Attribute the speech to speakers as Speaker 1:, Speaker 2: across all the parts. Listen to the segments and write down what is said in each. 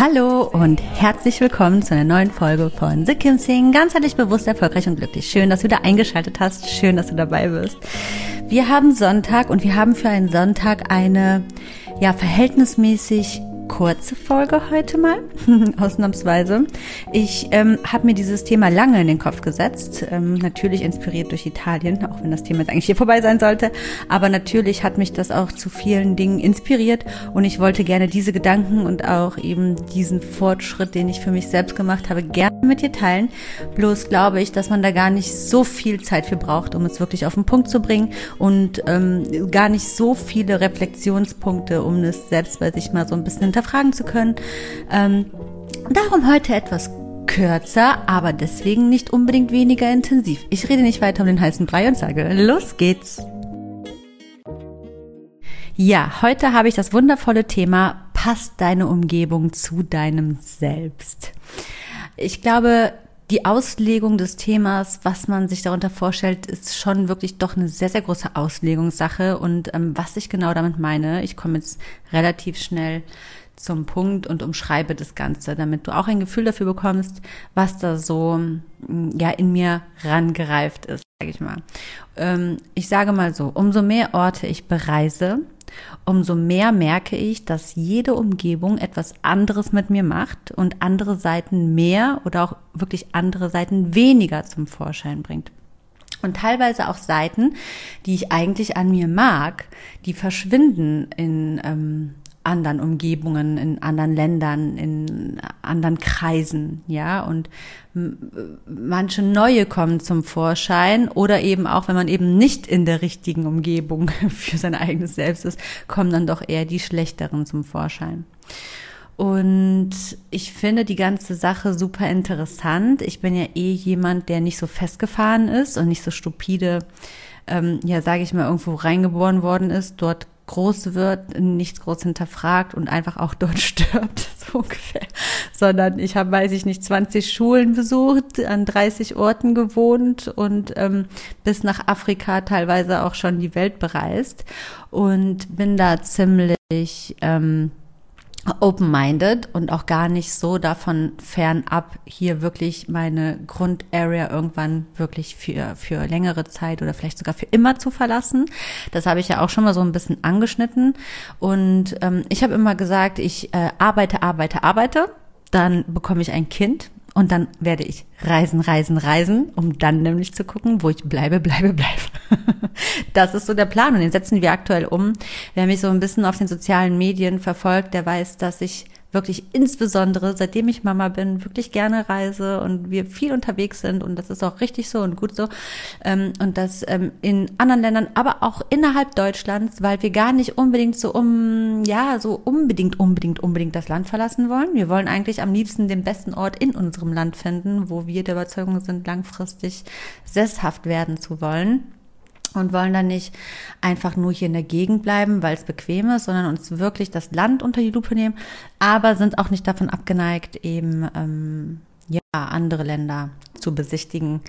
Speaker 1: Hallo und herzlich willkommen zu einer neuen Folge von The Kim Sing. Ganzheitlich bewusst, erfolgreich und glücklich. Schön, dass du wieder eingeschaltet hast. Schön, dass du dabei bist. Wir haben Sonntag und wir haben für einen Sonntag eine, ja, verhältnismäßig kurze Folge heute mal, ausnahmsweise. Ich ähm, habe mir dieses Thema lange in den Kopf gesetzt, ähm, natürlich inspiriert durch Italien, auch wenn das Thema jetzt eigentlich hier vorbei sein sollte. Aber natürlich hat mich das auch zu vielen Dingen inspiriert und ich wollte gerne diese Gedanken und auch eben diesen Fortschritt, den ich für mich selbst gemacht habe, gerne mit dir teilen. Bloß glaube ich, dass man da gar nicht so viel Zeit für braucht, um es wirklich auf den Punkt zu bringen und ähm, gar nicht so viele Reflexionspunkte, um es selbst bei sich mal so ein bisschen hinter hinterfragen zu können. Ähm, darum heute etwas kürzer, aber deswegen nicht unbedingt weniger intensiv. Ich rede nicht weiter um den heißen Brei und sage, los geht's. Ja, heute habe ich das wundervolle Thema, passt deine Umgebung zu deinem Selbst? Ich glaube, die Auslegung des Themas, was man sich darunter vorstellt, ist schon wirklich doch eine sehr, sehr große Auslegungssache. Und ähm, was ich genau damit meine, ich komme jetzt relativ schnell zum Punkt und umschreibe das Ganze, damit du auch ein Gefühl dafür bekommst, was da so mm, ja in mir rangereift ist, sage ich mal. Ähm, ich sage mal so, umso mehr Orte ich bereise, umso mehr merke ich, dass jede Umgebung etwas anderes mit mir macht und andere Seiten mehr oder auch wirklich andere Seiten weniger zum Vorschein bringt. Und teilweise auch Seiten, die ich eigentlich an mir mag, die verschwinden in ähm, anderen Umgebungen, in anderen Ländern, in anderen Kreisen, ja, und manche neue kommen zum Vorschein oder eben auch, wenn man eben nicht in der richtigen Umgebung für sein eigenes Selbst ist, kommen dann doch eher die schlechteren zum Vorschein. Und ich finde die ganze Sache super interessant. Ich bin ja eh jemand, der nicht so festgefahren ist und nicht so stupide, ähm, ja, sage ich mal, irgendwo reingeboren worden ist, dort groß wird, nichts groß hinterfragt und einfach auch dort stirbt, so ungefähr. Sondern ich habe, weiß ich nicht, 20 Schulen besucht, an 30 Orten gewohnt und ähm, bis nach Afrika teilweise auch schon die Welt bereist und bin da ziemlich ähm, open-minded und auch gar nicht so davon fernab, hier wirklich meine Grundarea irgendwann wirklich für, für längere Zeit oder vielleicht sogar für immer zu verlassen. Das habe ich ja auch schon mal so ein bisschen angeschnitten. Und ähm, ich habe immer gesagt, ich äh, arbeite, arbeite, arbeite. Dann bekomme ich ein Kind und dann werde ich reisen, reisen, reisen, um dann nämlich zu gucken, wo ich bleibe, bleibe, bleibe. das ist so der Plan und den setzen wir aktuell um. Wer mich so ein bisschen auf den sozialen Medien verfolgt, der weiß, dass ich wirklich insbesondere, seitdem ich Mama bin, wirklich gerne reise und wir viel unterwegs sind und das ist auch richtig so und gut so. Ähm, und das ähm, in anderen Ländern, aber auch innerhalb Deutschlands, weil wir gar nicht unbedingt so um, ja, so unbedingt, unbedingt, unbedingt das Land verlassen wollen. Wir wollen eigentlich am liebsten den besten Ort in unserem Land finden, wo wir der Überzeugung sind, langfristig sesshaft werden zu wollen und wollen dann nicht einfach nur hier in der Gegend bleiben, weil es bequem ist, sondern uns wirklich das Land unter die Lupe nehmen, aber sind auch nicht davon abgeneigt, eben ähm, ja andere Länder zu besichtigen.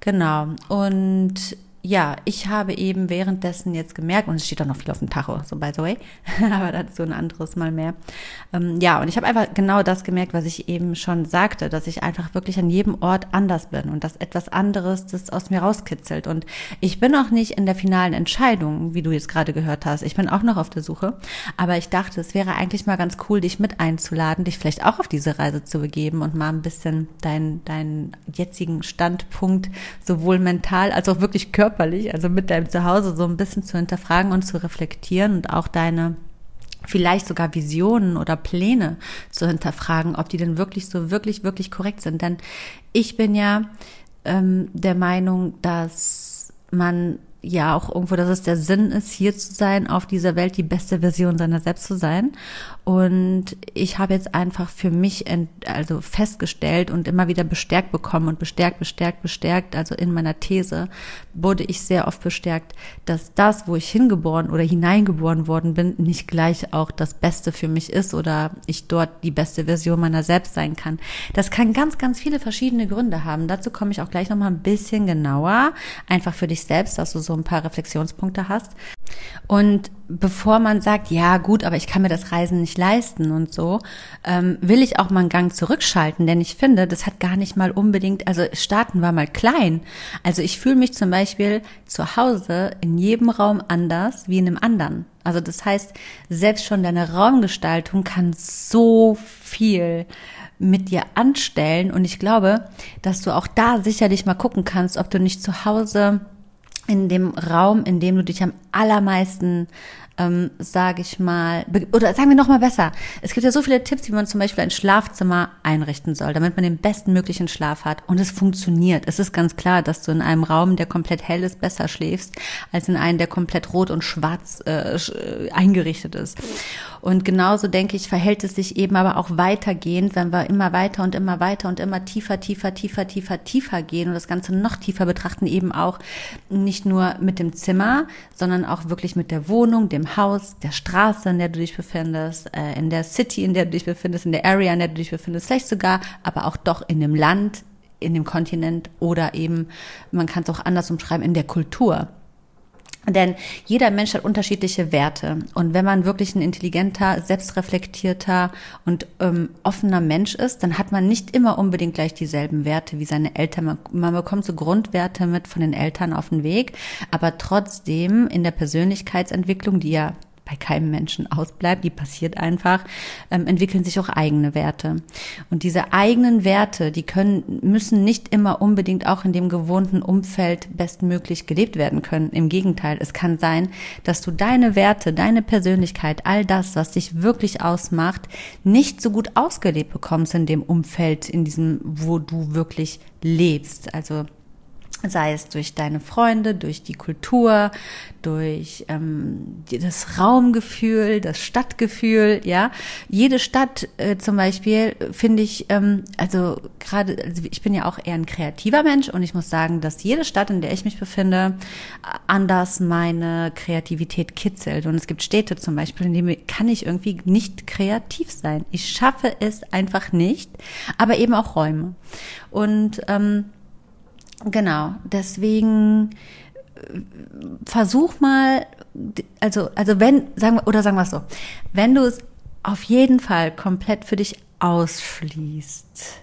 Speaker 1: Genau. Und ja, ich habe eben währenddessen jetzt gemerkt, und es steht auch noch viel auf dem Tacho, so by the way, aber dazu ein anderes Mal mehr. Ähm, ja, und ich habe einfach genau das gemerkt, was ich eben schon sagte, dass ich einfach wirklich an jedem Ort anders bin und dass etwas anderes das aus mir rauskitzelt. Und ich bin auch nicht in der finalen Entscheidung, wie du jetzt gerade gehört hast. Ich bin auch noch auf der Suche. Aber ich dachte, es wäre eigentlich mal ganz cool, dich mit einzuladen, dich vielleicht auch auf diese Reise zu begeben und mal ein bisschen deinen deinen jetzigen Standpunkt sowohl mental als auch wirklich körperlich, also mit deinem Zuhause so ein bisschen zu hinterfragen und zu reflektieren und auch deine vielleicht sogar Visionen oder Pläne zu hinterfragen, ob die denn wirklich so wirklich, wirklich korrekt sind. Denn ich bin ja ähm, der Meinung, dass man ja auch irgendwo, dass es der Sinn ist, hier zu sein, auf dieser Welt die beste Version seiner selbst zu sein. Und ich habe jetzt einfach für mich ent, also festgestellt und immer wieder bestärkt bekommen und bestärkt, bestärkt, bestärkt, also in meiner These wurde ich sehr oft bestärkt, dass das, wo ich hingeboren oder hineingeboren worden bin, nicht gleich auch das Beste für mich ist oder ich dort die beste Version meiner selbst sein kann. Das kann ganz, ganz viele verschiedene Gründe haben. Dazu komme ich auch gleich nochmal ein bisschen genauer, einfach für dich selbst, dass du so ein paar Reflexionspunkte hast. Und bevor man sagt, ja gut, aber ich kann mir das Reisen nicht leisten und so, ähm, will ich auch mal einen Gang zurückschalten, denn ich finde, das hat gar nicht mal unbedingt, also starten war mal klein. Also ich fühle mich zum Beispiel zu Hause in jedem Raum anders wie in einem anderen. Also das heißt, selbst schon deine Raumgestaltung kann so viel mit dir anstellen und ich glaube, dass du auch da sicherlich mal gucken kannst, ob du nicht zu Hause in dem Raum, in dem du dich am allermeisten ähm, sage ich mal, oder sagen wir noch mal besser. Es gibt ja so viele Tipps, wie man zum Beispiel ein Schlafzimmer einrichten soll, damit man den besten möglichen Schlaf hat. Und es funktioniert. Es ist ganz klar, dass du in einem Raum, der komplett hell ist, besser schläfst, als in einem, der komplett rot und schwarz äh, äh eingerichtet ist. Und genauso denke ich, verhält es sich eben aber auch weitergehend, wenn wir immer weiter und immer weiter und immer tiefer, tiefer, tiefer, tiefer, tiefer gehen und das Ganze noch tiefer betrachten, eben auch nicht nur mit dem Zimmer, sondern auch wirklich mit der Wohnung, Haus, der Straße, in der du dich befindest, äh, in der City, in der du dich befindest, in der Area, in der du dich befindest, vielleicht sogar, aber auch doch in dem Land, in dem Kontinent oder eben, man kann es auch anders umschreiben, in der Kultur. Denn jeder Mensch hat unterschiedliche Werte. Und wenn man wirklich ein intelligenter, selbstreflektierter und ähm, offener Mensch ist, dann hat man nicht immer unbedingt gleich dieselben Werte wie seine Eltern. Man, man bekommt so Grundwerte mit von den Eltern auf den Weg. Aber trotzdem in der Persönlichkeitsentwicklung, die ja bei keinem Menschen ausbleibt, die passiert einfach, ähm, entwickeln sich auch eigene Werte. Und diese eigenen Werte, die können, müssen nicht immer unbedingt auch in dem gewohnten Umfeld bestmöglich gelebt werden können. Im Gegenteil, es kann sein, dass du deine Werte, deine Persönlichkeit, all das, was dich wirklich ausmacht, nicht so gut ausgelebt bekommst in dem Umfeld, in diesem, wo du wirklich lebst. Also sei es durch deine Freunde, durch die Kultur, durch ähm, das Raumgefühl, das Stadtgefühl, ja. Jede Stadt äh, zum Beispiel finde ich, ähm, also gerade, also ich bin ja auch eher ein kreativer Mensch und ich muss sagen, dass jede Stadt, in der ich mich befinde, anders meine Kreativität kitzelt. Und es gibt Städte zum Beispiel, in denen kann ich irgendwie nicht kreativ sein. Ich schaffe es einfach nicht, aber eben auch Räume. Und ähm, Genau, deswegen äh, versuch mal, also, also wenn, sagen wir, oder sagen wir es so, wenn du es auf jeden Fall komplett für dich ausschließt,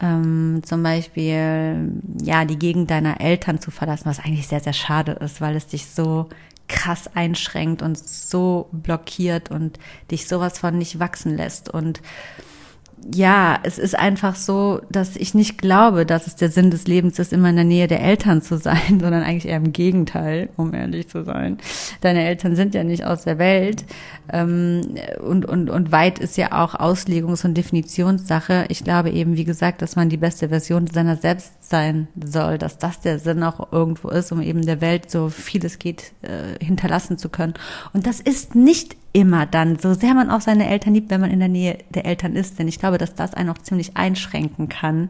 Speaker 1: ähm, zum Beispiel, ja, die Gegend deiner Eltern zu verlassen, was eigentlich sehr, sehr schade ist, weil es dich so krass einschränkt und so blockiert und dich sowas von nicht wachsen lässt und ja, es ist einfach so, dass ich nicht glaube, dass es der Sinn des Lebens ist, immer in der Nähe der Eltern zu sein, sondern eigentlich eher im Gegenteil, um ehrlich zu sein. Deine Eltern sind ja nicht aus der Welt ähm, und, und, und weit ist ja auch Auslegungs- und Definitionssache. Ich glaube eben, wie gesagt, dass man die beste Version seiner selbst sein soll, dass das der Sinn auch irgendwo ist, um eben der Welt so viel es geht äh, hinterlassen zu können. Und das ist nicht immer dann, so sehr man auch seine Eltern liebt, wenn man in der Nähe der Eltern ist. Denn ich glaube, dass das einen auch ziemlich einschränken kann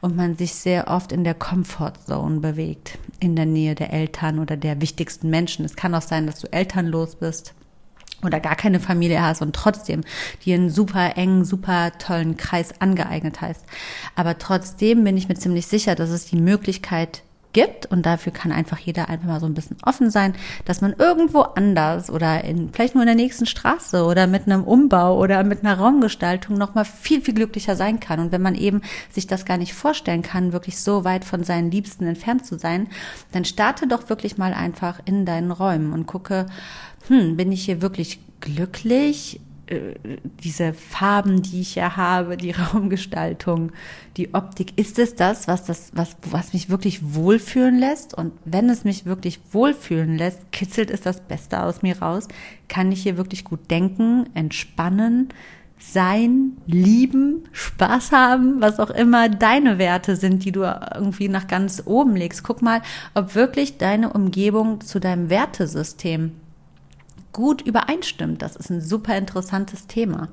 Speaker 1: und man sich sehr oft in der Comfortzone bewegt, in der Nähe der Eltern oder der wichtigsten Menschen. Es kann auch sein, dass du elternlos bist oder gar keine Familie hast und trotzdem dir einen super engen, super tollen Kreis angeeignet hast. Aber trotzdem bin ich mir ziemlich sicher, dass es die Möglichkeit gibt und dafür kann einfach jeder einfach mal so ein bisschen offen sein, dass man irgendwo anders oder in vielleicht nur in der nächsten Straße oder mit einem Umbau oder mit einer Raumgestaltung noch mal viel viel glücklicher sein kann und wenn man eben sich das gar nicht vorstellen kann, wirklich so weit von seinen Liebsten entfernt zu sein, dann starte doch wirklich mal einfach in deinen Räumen und gucke, hm, bin ich hier wirklich glücklich? Äh, diese Farben, die ich ja habe, die Raumgestaltung, die Optik, ist es das, was das, was, was mich wirklich wohlfühlen lässt? Und wenn es mich wirklich wohlfühlen lässt, kitzelt es das Beste aus mir raus, kann ich hier wirklich gut denken, entspannen, sein, lieben, Spaß haben, was auch immer deine Werte sind, die du irgendwie nach ganz oben legst. Guck mal, ob wirklich deine Umgebung zu deinem Wertesystem gut übereinstimmt. Das ist ein super interessantes Thema.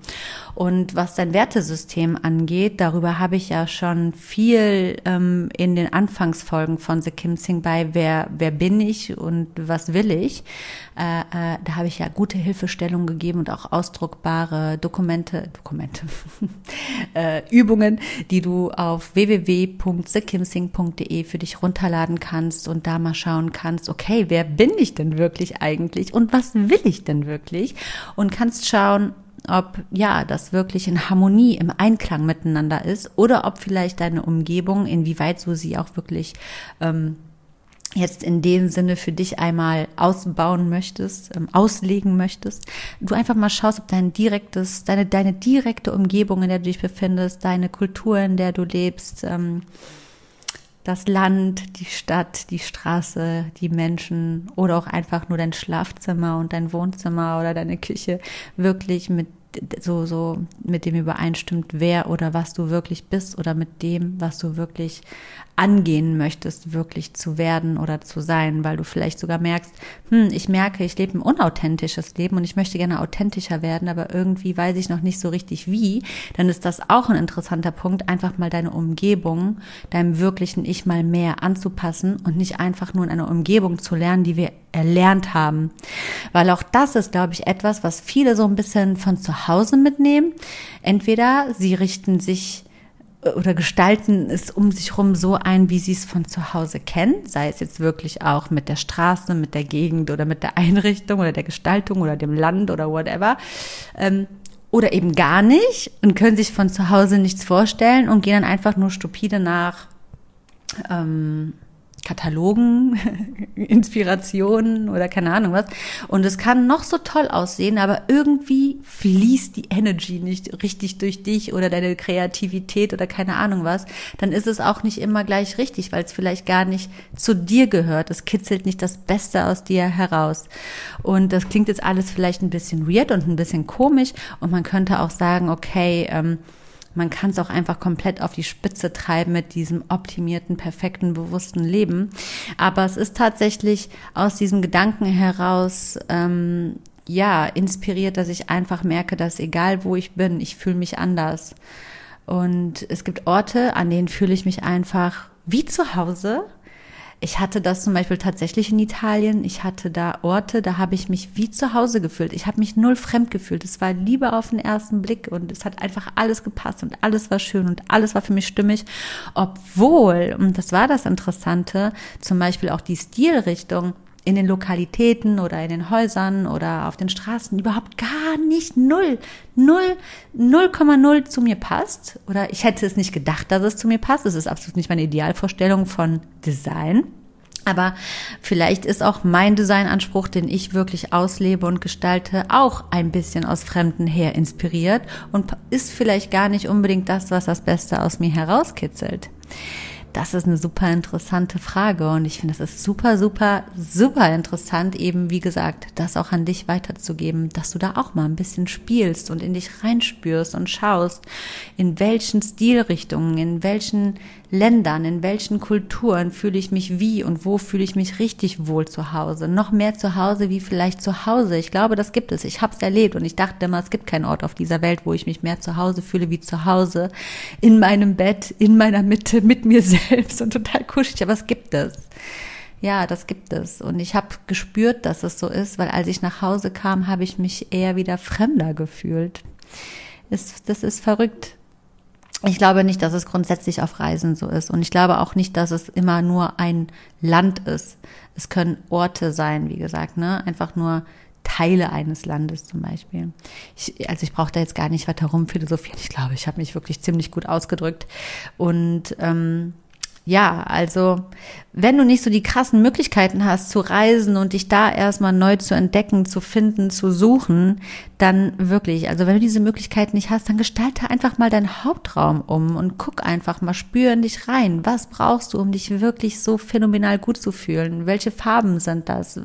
Speaker 1: Und was dein Wertesystem angeht, darüber habe ich ja schon viel ähm, in den Anfangsfolgen von The Kim Sing bei Wer, wer bin ich und was will ich? Äh, äh, da habe ich ja gute Hilfestellungen gegeben und auch ausdruckbare Dokumente, Dokumente, äh, Übungen, die du auf www.thekimsing.de für dich runterladen kannst und da mal schauen kannst, okay, wer bin ich denn wirklich eigentlich und was will ich denn wirklich? Und kannst schauen, ob ja, das wirklich in Harmonie, im Einklang miteinander ist oder ob vielleicht deine Umgebung, inwieweit du sie auch wirklich ähm, jetzt in dem Sinne für dich einmal ausbauen möchtest, ähm, auslegen möchtest, du einfach mal schaust, ob dein direktes, deine, deine direkte Umgebung, in der du dich befindest, deine Kultur, in der du lebst, ähm, das Land, die Stadt, die Straße, die Menschen oder auch einfach nur dein Schlafzimmer und dein Wohnzimmer oder deine Küche wirklich mit so, so mit dem übereinstimmt, wer oder was du wirklich bist oder mit dem, was du wirklich angehen möchtest, wirklich zu werden oder zu sein, weil du vielleicht sogar merkst, hm, ich merke, ich lebe ein unauthentisches Leben und ich möchte gerne authentischer werden, aber irgendwie weiß ich noch nicht so richtig wie, dann ist das auch ein interessanter Punkt, einfach mal deine Umgebung, deinem wirklichen Ich mal mehr anzupassen und nicht einfach nur in einer Umgebung zu lernen, die wir erlernt haben. Weil auch das ist, glaube ich, etwas, was viele so ein bisschen von zu Hause mitnehmen. Entweder sie richten sich oder gestalten es um sich herum so ein, wie sie es von zu Hause kennen, sei es jetzt wirklich auch mit der Straße, mit der Gegend oder mit der Einrichtung oder der Gestaltung oder dem Land oder whatever. Ähm, oder eben gar nicht und können sich von zu Hause nichts vorstellen und gehen dann einfach nur stupide nach ähm, Katalogen, Inspirationen oder keine Ahnung was. Und es kann noch so toll aussehen, aber irgendwie fließt die Energy nicht richtig durch dich oder deine Kreativität oder keine Ahnung was. Dann ist es auch nicht immer gleich richtig, weil es vielleicht gar nicht zu dir gehört. Es kitzelt nicht das Beste aus dir heraus. Und das klingt jetzt alles vielleicht ein bisschen weird und ein bisschen komisch. Und man könnte auch sagen, okay, ähm, man kann es auch einfach komplett auf die Spitze treiben mit diesem optimierten, perfekten, bewussten Leben. Aber es ist tatsächlich aus diesem Gedanken heraus, ähm, ja, inspiriert, dass ich einfach merke, dass egal wo ich bin, ich fühle mich anders. Und es gibt Orte, an denen fühle ich mich einfach wie zu Hause ich hatte das zum Beispiel tatsächlich in Italien. Ich hatte da Orte, da habe ich mich wie zu Hause gefühlt. Ich habe mich null fremd gefühlt. Es war Liebe auf den ersten Blick und es hat einfach alles gepasst und alles war schön und alles war für mich stimmig. Obwohl, und das war das Interessante, zum Beispiel auch die Stilrichtung in den Lokalitäten oder in den Häusern oder auf den Straßen überhaupt gar nicht null, null, 0,0 zu mir passt. Oder ich hätte es nicht gedacht, dass es zu mir passt. Es ist absolut nicht meine Idealvorstellung von Design. Aber vielleicht ist auch mein Designanspruch, den ich wirklich auslebe und gestalte, auch ein bisschen aus Fremden her inspiriert und ist vielleicht gar nicht unbedingt das, was das Beste aus mir herauskitzelt. Das ist eine super interessante Frage und ich finde, es ist super, super, super interessant, eben wie gesagt, das auch an dich weiterzugeben, dass du da auch mal ein bisschen spielst und in dich reinspürst und schaust, in welchen Stilrichtungen, in welchen Ländern, in welchen Kulturen fühle ich mich wie und wo fühle ich mich richtig wohl zu Hause. Noch mehr zu Hause wie vielleicht zu Hause. Ich glaube, das gibt es. Ich habe es erlebt und ich dachte immer, es gibt keinen Ort auf dieser Welt, wo ich mich mehr zu Hause fühle wie zu Hause. In meinem Bett, in meiner Mitte, mit mir selbst und total kuschelig. Aber es gibt es. Ja, das gibt es. Und ich habe gespürt, dass es so ist, weil als ich nach Hause kam, habe ich mich eher wieder fremder gefühlt. das ist verrückt. ich glaube nicht, dass es grundsätzlich auf Reisen so ist. Und ich glaube auch nicht, dass es immer nur ein Land ist. Es können Orte sein, wie gesagt, ne? Einfach nur Teile eines Landes zum Beispiel. Ich, also ich brauche da jetzt gar nicht weiter rumphilosophieren. Ich glaube, ich habe mich wirklich ziemlich gut ausgedrückt. Und ähm, ja, also wenn du nicht so die krassen Möglichkeiten hast zu reisen und dich da erstmal neu zu entdecken, zu finden, zu suchen, dann wirklich, also wenn du diese Möglichkeiten nicht hast, dann gestalte einfach mal deinen Hauptraum um und guck einfach mal, spür in dich rein. Was brauchst du, um dich wirklich so phänomenal gut zu fühlen? Welche Farben sind das?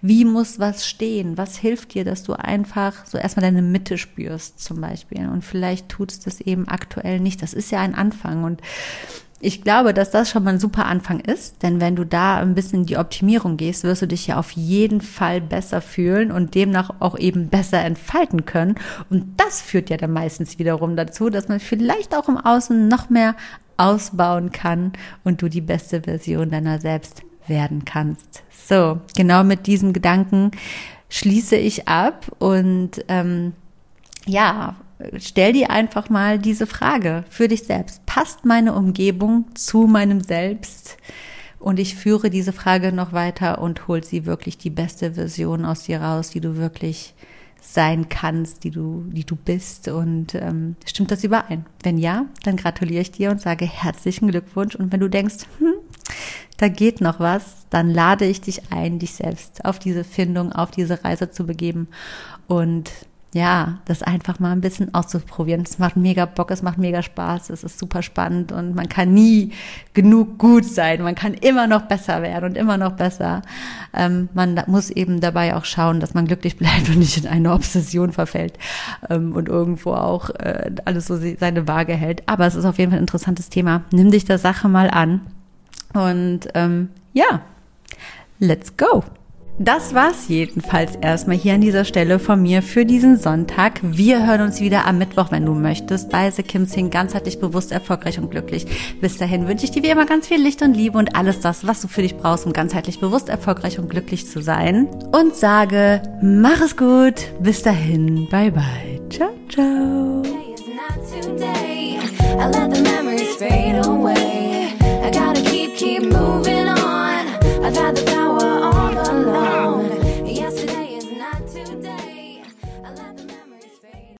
Speaker 1: Wie muss was stehen? Was hilft dir, dass du einfach so erstmal deine Mitte spürst zum Beispiel? Und vielleicht tut es das eben aktuell nicht. Das ist ja ein Anfang und ich glaube, dass das schon mal ein super Anfang ist, denn wenn du da ein bisschen in die Optimierung gehst, wirst du dich ja auf jeden Fall besser fühlen und demnach auch eben besser entfalten können. Und das führt ja dann meistens wiederum dazu, dass man vielleicht auch im Außen noch mehr ausbauen kann und du die beste Version deiner selbst werden kannst. So, genau mit diesem Gedanken schließe ich ab und ähm, ja, stell dir einfach mal diese Frage für dich selbst. Passt meine Umgebung zu meinem Selbst? Und ich führe diese Frage noch weiter und hol sie wirklich die beste Version aus dir raus, die du wirklich sein kannst, die du, die du bist. Und ähm, stimmt das überein? Wenn ja, dann gratuliere ich dir und sage herzlichen Glückwunsch. Und wenn du denkst, hm, da geht noch was, dann lade ich dich ein, dich selbst auf diese Findung, auf diese Reise zu begeben und ja, das einfach mal ein bisschen auszuprobieren. Es macht mega Bock, es macht mega Spaß, es ist super spannend und man kann nie genug gut sein. Man kann immer noch besser werden und immer noch besser. Ähm, man muss eben dabei auch schauen, dass man glücklich bleibt und nicht in eine Obsession verfällt ähm, und irgendwo auch äh, alles so seine Waage hält. Aber es ist auf jeden Fall ein interessantes Thema. Nimm dich der Sache mal an und ähm, ja, let's go. Das war's jedenfalls erstmal hier an dieser Stelle von mir für diesen Sonntag. Wir hören uns wieder am Mittwoch, wenn du möchtest, bei The Kim Sing ganzheitlich bewusst, erfolgreich und glücklich. Bis dahin wünsche ich dir wie immer ganz viel Licht und Liebe und alles das, was du für dich brauchst, um ganzheitlich bewusst, erfolgreich und glücklich zu sein. Und sage, mach es gut. Bis dahin. Bye bye. Ciao, ciao.